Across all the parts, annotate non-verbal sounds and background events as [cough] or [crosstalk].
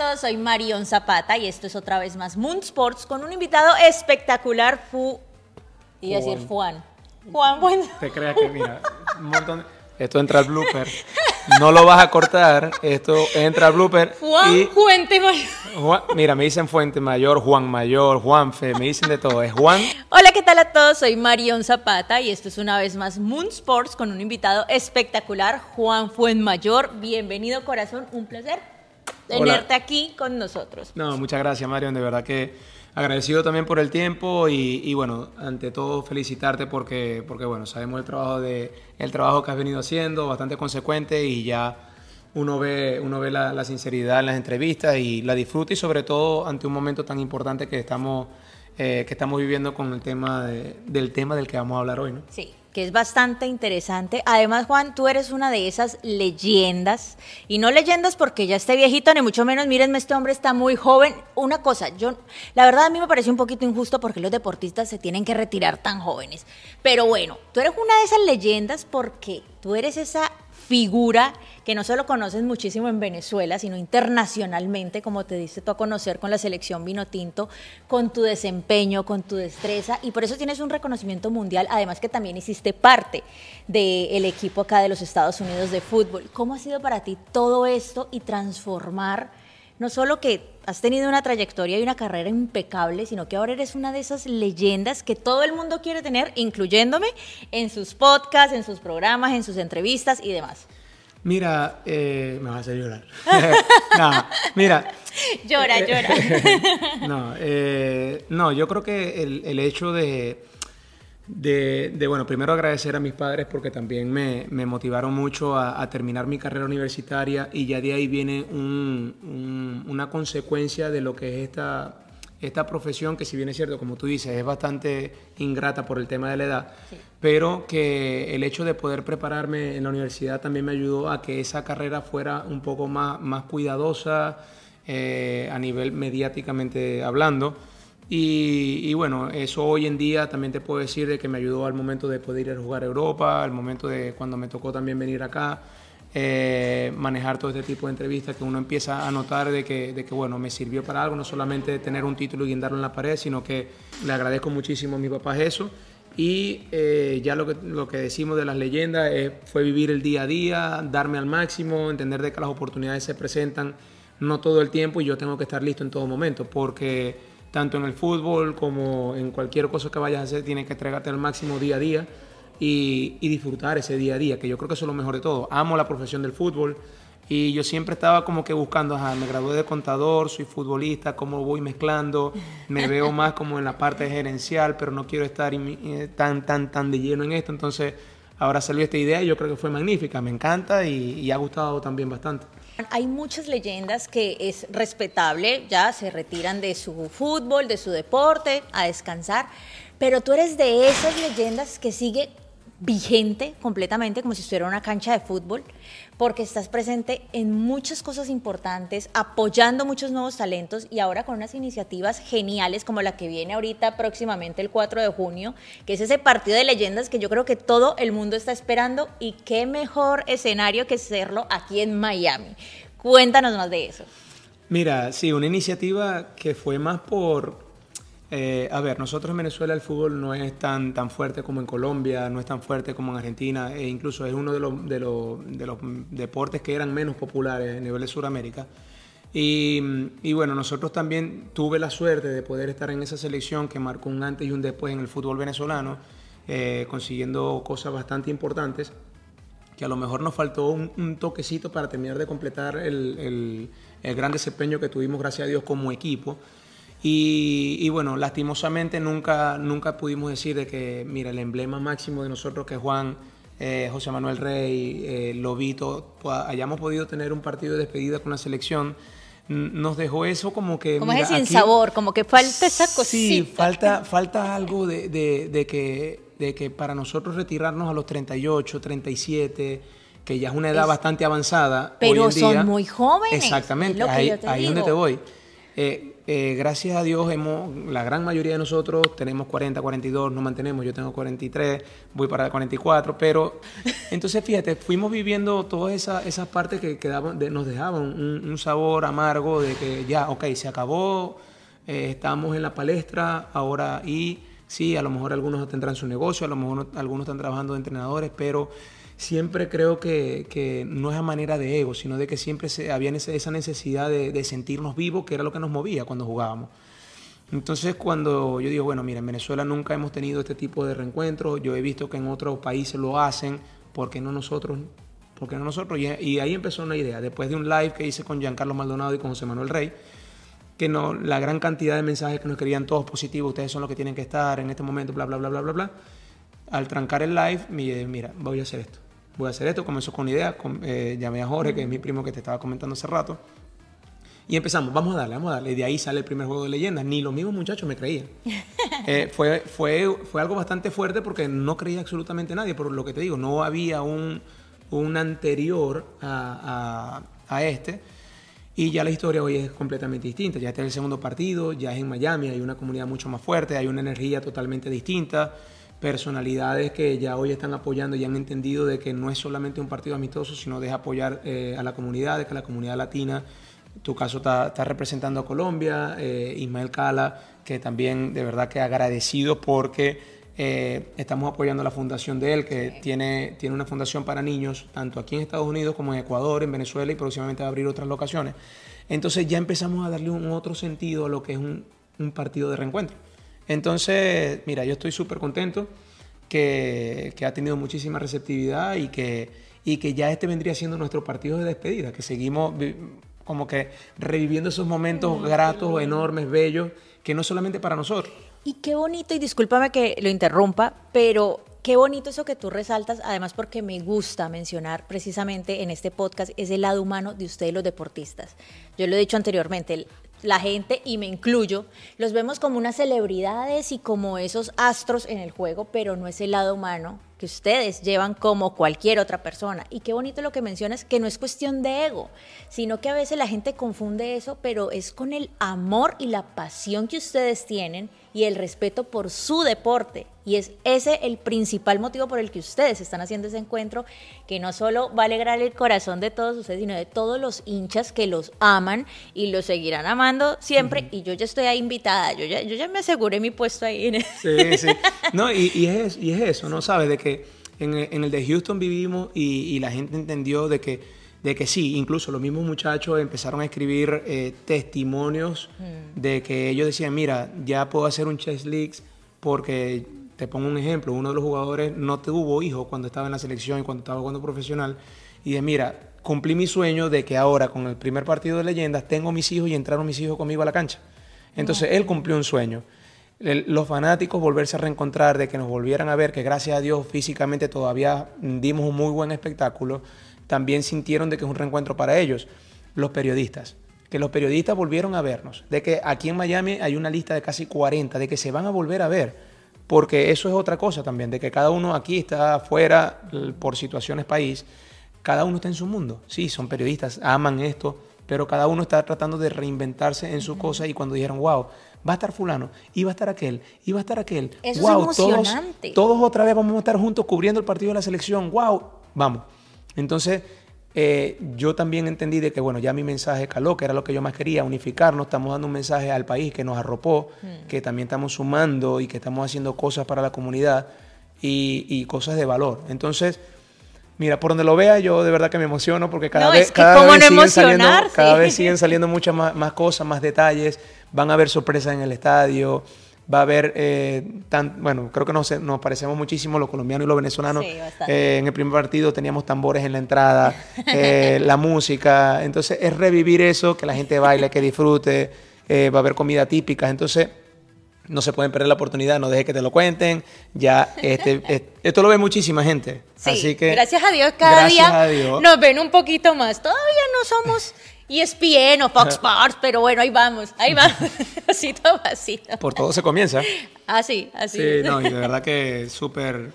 todos? Soy Marion Zapata y esto es otra vez más Moon Sports con un invitado espectacular, Fu... Y decir Juan. Juan, bueno. Te creas que, mira, un montón Esto entra al blooper. No lo vas a cortar. Esto entra al blooper. Juan y Fuente Mayor. mira, me dicen Fuente Mayor, Juan Mayor, Juanfe, me dicen de todo. Es Juan. Hola, ¿qué tal a todos? Soy Marion Zapata y esto es una vez más Moon Sports con un invitado espectacular, Juan Fuenmayor. Bienvenido, corazón. Un placer tenerte aquí con nosotros. No, muchas gracias, Marion. De verdad que agradecido también por el tiempo y, bueno, ante todo felicitarte porque, porque bueno, sabemos el trabajo, de, el trabajo que has venido haciendo, bastante consecuente y ya uno ve, uno ve la, sinceridad en las entrevistas y la disfruta y sobre todo ante un momento tan importante que estamos, eh, que estamos viviendo con el tema del tema del que vamos a hablar hoy, ¿no? Sí que es bastante interesante. Además, Juan, tú eres una de esas leyendas, y no leyendas porque ya esté viejito, ni mucho menos, mírenme, este hombre está muy joven. Una cosa, yo, la verdad a mí me parece un poquito injusto porque los deportistas se tienen que retirar tan jóvenes. Pero bueno, tú eres una de esas leyendas porque tú eres esa figura que no solo conoces muchísimo en Venezuela, sino internacionalmente, como te diste tú a conocer con la selección vino tinto, con tu desempeño, con tu destreza, y por eso tienes un reconocimiento mundial, además que también hiciste parte del equipo acá de los Estados Unidos de fútbol. ¿Cómo ha sido para ti todo esto y transformar, no solo que has tenido una trayectoria y una carrera impecable, sino que ahora eres una de esas leyendas que todo el mundo quiere tener, incluyéndome en sus podcasts, en sus programas, en sus entrevistas y demás. Mira, eh, me vas a hacer llorar. [laughs] [laughs] no, mira. Llora, llora. [laughs] no, eh, no, yo creo que el, el hecho de, de, bueno, primero agradecer a mis padres porque también me, me motivaron mucho a, terminar mi carrera universitaria y ya de ahí viene una consecuencia de lo que es esta, esta profesión que si bien es cierto, como tú dices, es bastante ingrata por el tema de la edad, pero que el hecho de poder prepararme en la universidad también me ayudó a que esa carrera fuera un poco más, más cuidadosa eh, a nivel mediáticamente hablando. Y, bueno, eso hoy en día también te puedo decir de que me ayudó al momento de poder ir a jugar a Europa, al momento de cuando me tocó también venir acá, eh, manejar todo este tipo de entrevistas que uno empieza a notar de que, de que, bueno, me sirvió para algo, no solamente tener un título y guindarlo en la pared, sino que le agradezco muchísimo a mis papás eso. Y eh, ya lo que, lo que decimos de las leyendas eh, fue vivir el día a día, darme al máximo, entender de que las oportunidades se presentan no todo el tiempo y yo tengo que estar listo en todo momento, porque tanto en el fútbol como en cualquier cosa que vayas a hacer, tienes que entregarte al máximo día a día y, disfrutar ese día a día, que yo creo que eso es lo mejor de todo. Amo la profesión del fútbol y yo siempre estaba como que buscando, me gradué de contador, soy futbolista, cómo voy mezclando, me veo más como en la parte gerencial, pero no quiero estar eh, tan, tan, tan de lleno en esto, entonces ahora salió esta idea y yo creo que fue magnífica, me encanta y ha gustado también bastante. Hay muchas leyendas que es respetable, ya se retiran de su fútbol, de su deporte, a descansar, pero tú eres de esas leyendas que sigue vigente completamente, como si estuviera una cancha de fútbol, porque estás presente en muchas cosas importantes, apoyando muchos nuevos talentos y ahora con unas iniciativas geniales como la que viene ahorita próximamente el 4 de junio, que es ese partido de leyendas que yo creo que todo el mundo está esperando y qué mejor escenario que hacerlo aquí en Miami. Cuéntanos más de eso. Mira, sí, una iniciativa que fue más por eh, a ver, nosotros en Venezuela el fútbol no es tan, tan fuerte como en Colombia, no es tan fuerte como en Argentina, e incluso es uno de los, de los, de los deportes que eran menos populares a nivel de Sudamérica. Y, bueno, nosotros también tuve la suerte de poder estar en esa selección que marcó un antes y un después en el fútbol venezolano, eh, consiguiendo cosas bastante importantes, que a lo mejor nos faltó un, toquecito para terminar de completar el, el gran desempeño que tuvimos, gracias a Dios, como equipo. Y, bueno, lastimosamente nunca, nunca pudimos decir de que, mira, el emblema máximo de nosotros que Juan, eh, José Manuel Rey, eh, Lobito, pues, hayamos podido tener un partido de despedida con la selección, nos dejó eso como que... Como es sin sabor, como que falta esa cosita. Sí, falta, [laughs] falta algo de, de, que, de que para nosotros retirarnos a los 38, 37 que ya es una edad bastante avanzada. Pero son muy jóvenes. Exactamente, ahí, es donde te voy. Eh, eh, gracias a Dios, hemos, la gran mayoría de nosotros tenemos 40, 42, nos mantenemos, yo tengo 43, voy para 44, pero [laughs] entonces fíjate, fuimos viviendo todas esas esa partes que quedaban, nos dejaban un, sabor amargo de que ya, ok, se acabó, eh, estamos en la palestra ahora y sí, a lo mejor algunos tendrán su negocio, a lo mejor algunos están trabajando de entrenadores, pero siempre creo que, no es a manera de ego, sino de que siempre se, había esa necesidad de, sentirnos vivos, que era lo que nos movía cuando jugábamos. Entonces cuando yo digo, bueno, mira, en Venezuela nunca hemos tenido este tipo de reencuentros, yo he visto que en otros países lo hacen, ¿por qué no nosotros? ¿Por no nosotros? Y, ahí empezó una idea, después de un live que hice con Giancarlo Maldonado y con José Manuel Rey, que no, la gran cantidad de mensajes que nos querían todos positivos, ustedes son los que tienen que estar en este momento, bla, bla, bla, bla, bla, bla. Al trancar el live, mira, voy a hacer esto voy a hacer esto, comenzó con idea, eh, llamé a Jorge, que es mi primo que te estaba comentando hace rato, y empezamos, vamos a darle, vamos a darle. De ahí sale el primer juego de leyendas. Ni los mismos muchachos me creían. [laughs] Eh, fue, fue, fue algo bastante fuerte porque no creía absolutamente nadie. Por lo que te digo, no había un, un anterior a, a, a, este. Y ya la historia hoy es completamente distinta. Ya está el segundo partido, ya es en Miami, hay una comunidad mucho más fuerte, hay una energía totalmente distinta personalidades que ya hoy están apoyando y han entendido de que no es solamente un partido amistoso, sino de apoyar eh, a la comunidad, de que la comunidad latina, en tu caso está, representando a Colombia, eh, Ismael Cala, que también de verdad que agradecido porque eh, estamos apoyando la fundación de él, que tiene, tiene una fundación para niños, tanto aquí en Estados Unidos como en Ecuador, en Venezuela y próximamente va a abrir otras locaciones. Entonces ya empezamos a darle un otro sentido a lo que es un, un partido de reencuentro. Entonces, mira, yo estoy súper contento que, ha tenido muchísima receptividad y que, y que ya este vendría siendo nuestro partido de despedida, que seguimos como que reviviendo esos momentos gratos, enormes, bellos, que no solamente para nosotros. Y qué bonito, y discúlpame que lo interrumpa, pero qué bonito eso que tú resaltas, además porque me gusta mencionar precisamente en este podcast ese lado humano de ustedes los deportistas. Yo lo he dicho anteriormente, la gente, y me incluyo, los vemos como unas celebridades y como esos astros en el juego, pero no es el lado humano que ustedes llevan como cualquier otra persona. Y qué bonito lo que mencionas, que no es cuestión de ego, sino que a veces la gente confunde eso, pero es con el amor y la pasión que ustedes tienen y el respeto por su deporte. Y es ese el principal motivo por el que ustedes están haciendo ese encuentro, que no solo va a alegrar el corazón de todos ustedes, sino de todos los hinchas que los aman y los seguirán amando siempre. Y yo ya estoy ahí invitada, yo ya, yo ya me aseguré mi puesto ahí. En Sí, sí. No, y, es, y es eso, ¿no? Sabes, de que en, el de Houston vivimos y, la gente entendió de que de que sí, incluso los mismos muchachos empezaron a escribir eh, testimonios mm. de que ellos decían, mira, ya puedo hacer un chess leagues porque te pongo un ejemplo, uno de los jugadores no tuvo hijos cuando estaba en la selección y cuando estaba jugando profesional. Y de mira, cumplí mi sueño de que ahora con el primer partido de leyendas tengo mis hijos y entraron mis hijos conmigo a la cancha. Entonces él cumplió un sueño. Los fanáticos volverse a reencontrar, de que nos volvieran a ver, que gracias a Dios físicamente todavía dimos un muy buen espectáculo, también sintieron de que es un reencuentro para ellos. Los periodistas, que los periodistas volvieron a vernos, de que aquí en Miami hay una lista de casi 40, de que se van a volver a ver porque eso es otra cosa también, de que cada uno aquí está afuera por situaciones país, cada uno está en su mundo. Sí, son periodistas, aman esto, pero cada uno está tratando de reinventarse en su cosa y cuando dijeron, wow, va a estar fulano, y va a estar aquel, y va a estar aquel. Eso wow, es emocionante. Todos, todos otra vez vamos a estar juntos cubriendo el partido de la selección, wow, vamos. Entonces, eh, yo también entendí de que, bueno, ya mi mensaje caló, que era lo que yo más quería, unificarnos, estamos dando un mensaje al país que nos arropó, hmm. que también estamos sumando y que estamos haciendo cosas para la comunidad y, cosas de valor. Entonces, mira, por donde lo vea, yo de verdad que me emociono porque cada vez, cada vez, siguen saliendo, cada vez siguen saliendo muchas más, más cosas, más detalles, van a haber sorpresas en el estadio va a haber, eh, tan, bueno, creo que nos, nos, parecemos muchísimo los colombianos y los venezolanos. Eh, en el primer partido teníamos tambores en la entrada, eh, la música, entonces es revivir eso, que la gente baile, que disfrute, va a haber comida típica, entonces no se pueden perder la oportunidad, no deje que te lo cuenten, ya este, [laughs] esto lo ve muchísima gente. Así que, gracias a Dios cada día nos ven un poquito más. Todavía no somos ESPN o Fox Sports, pero bueno, ahí vamos, ahí vamos, [laughs] [laughs] pasito a Por todo se comienza. Así, así. Sí, no, y de verdad que súper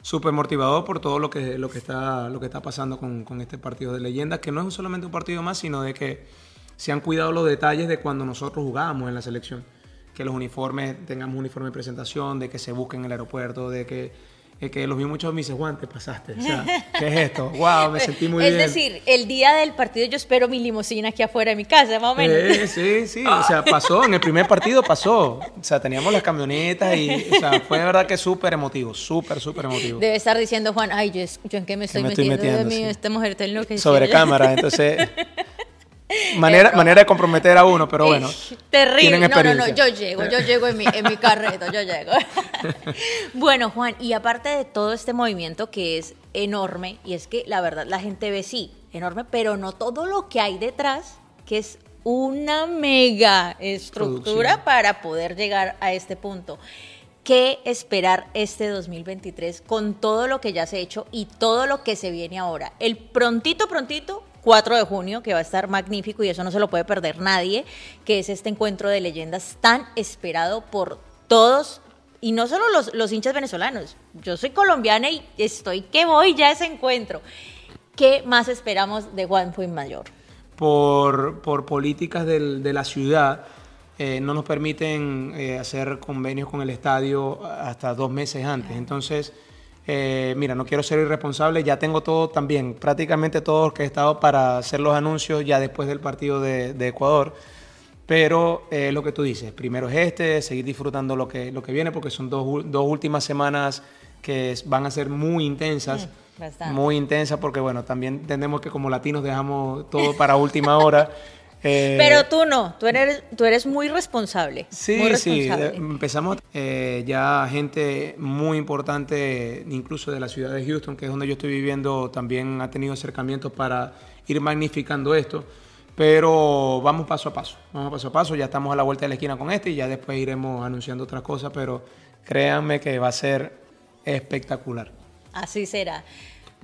súper motivador por todo lo que, lo que, está, lo que está pasando con, con, este partido de leyendas, que no es solamente un partido más, sino de que se han cuidado los detalles de cuando nosotros jugábamos en la selección. Que los uniformes, tengamos uniforme de presentación, de que se busquen en el aeropuerto, de que que los vi muchos me dicen, Juan, te pasaste. O sea, [laughs] ¿qué es esto? Wow, me sentí muy bien. Es decir, el día del partido yo espero mi limusina aquí afuera de mi casa, más o menos. Sí, sí, sí. O sea, [laughs] pasó. En el primer partido pasó. O sea, teníamos las camionetas y, o sea, fue de verdad que súper emotivo. Súper, súper emotivo. Debe estar diciendo, Juan, ay, yo, yo en qué me estoy, metiendo? Estoy metiendo esta mujer está que Sobre cámara, entonces... [laughs] Manera, manera de comprometer a uno, pero bueno. Terrible. No, no, no, yo llego, yo llego en mi, en mi carreta, yo llego. [laughs] bueno, Juan, y aparte de todo este movimiento que es enorme, y es que la verdad la gente ve sí, enorme, pero no todo lo que hay detrás, que es una mega estructura para poder llegar a este punto. ¿Qué esperar este 2023 con todo lo que ya se ha hecho y todo lo que se viene ahora? El prontito, prontito, 4 de junio, que va a estar magnífico y eso no se lo puede perder nadie, que es este encuentro de leyendas tan esperado por todos y no solo los, hinchas venezolanos. Yo soy colombiana y estoy que voy ya a ese encuentro. ¿Qué más esperamos de Juan Mayor? Por, por políticas del, de la ciudad, eh, no nos permiten eh, hacer convenios con el estadio hasta dos meses antes. Entonces, eh, mira, no quiero ser irresponsable, ya tengo todo también, prácticamente todo que he estado para hacer los anuncios ya después del partido de, Ecuador. Pero eh, lo que tú dices, primero es este, seguir disfrutando lo que, lo que viene, porque son dos, dos últimas semanas que van a ser muy intensas. Mm, muy intensas, porque bueno, también entendemos que como latinos dejamos todo para última hora. [laughs] Eh, Pero tú no, tú eres, tú eres muy responsable. Sí, sí, empezamos eh, ya gente muy importante, incluso de la ciudad de Houston, que es donde yo estoy viviendo, también ha tenido acercamientos para ir magnificando esto. Pero vamos paso a paso, vamos paso a paso, ya estamos a la vuelta de la esquina con este y ya después iremos anunciando otras cosas, pero créanme que va a ser espectacular. Así será.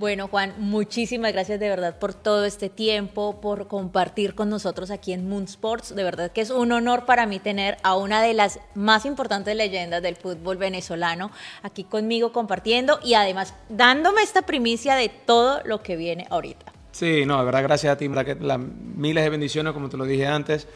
Bueno, Juan, muchísimas gracias de verdad por todo este tiempo, por compartir con nosotros aquí en Moon Sports. De verdad que es un honor para mí tener a una de las más importantes leyendas del fútbol venezolano aquí conmigo compartiendo y además dándome esta primicia de todo lo que viene ahorita. Sí, no, de verdad, gracias a ti, que las miles de bendiciones, como te lo dije antes.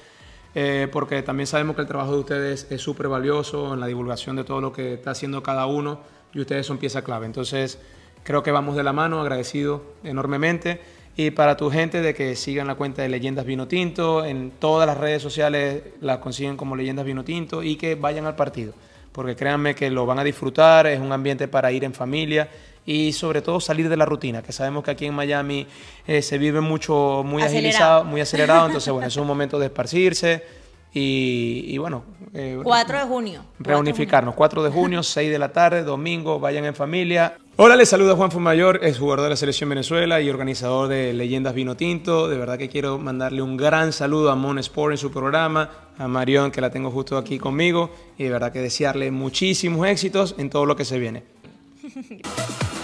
Eh, porque también sabemos que el trabajo de ustedes es súper valioso en la divulgación de todo lo que está haciendo cada uno y ustedes son pieza clave. Entonces, Creo que vamos de la mano, agradecido enormemente. Y para tu gente de que sigan la cuenta de Leyendas Vino Tinto, en todas las redes sociales la consiguen como Leyendas Vino Tinto y que vayan al partido, porque créanme que lo van a disfrutar, es un ambiente para ir en familia y sobre todo salir de la rutina, que sabemos que aquí en Miami eh, se vive mucho, muy agilizado, muy acelerado, [laughs] entonces bueno, es un momento de esparcirse y, bueno. 4 eh, de junio. Reunificarnos. 4 de junio, [laughs] 6 de la tarde, domingo, vayan en familia. Hola, les saluda Juan Fumayor, es jugador de la Selección Venezuela y organizador de Leyendas Vino Tinto. De verdad que quiero mandarle un gran saludo a Mon Sport en su programa, a Marión, que la tengo justo aquí conmigo, y de verdad que desearle muchísimos éxitos en todo lo que se viene. [laughs]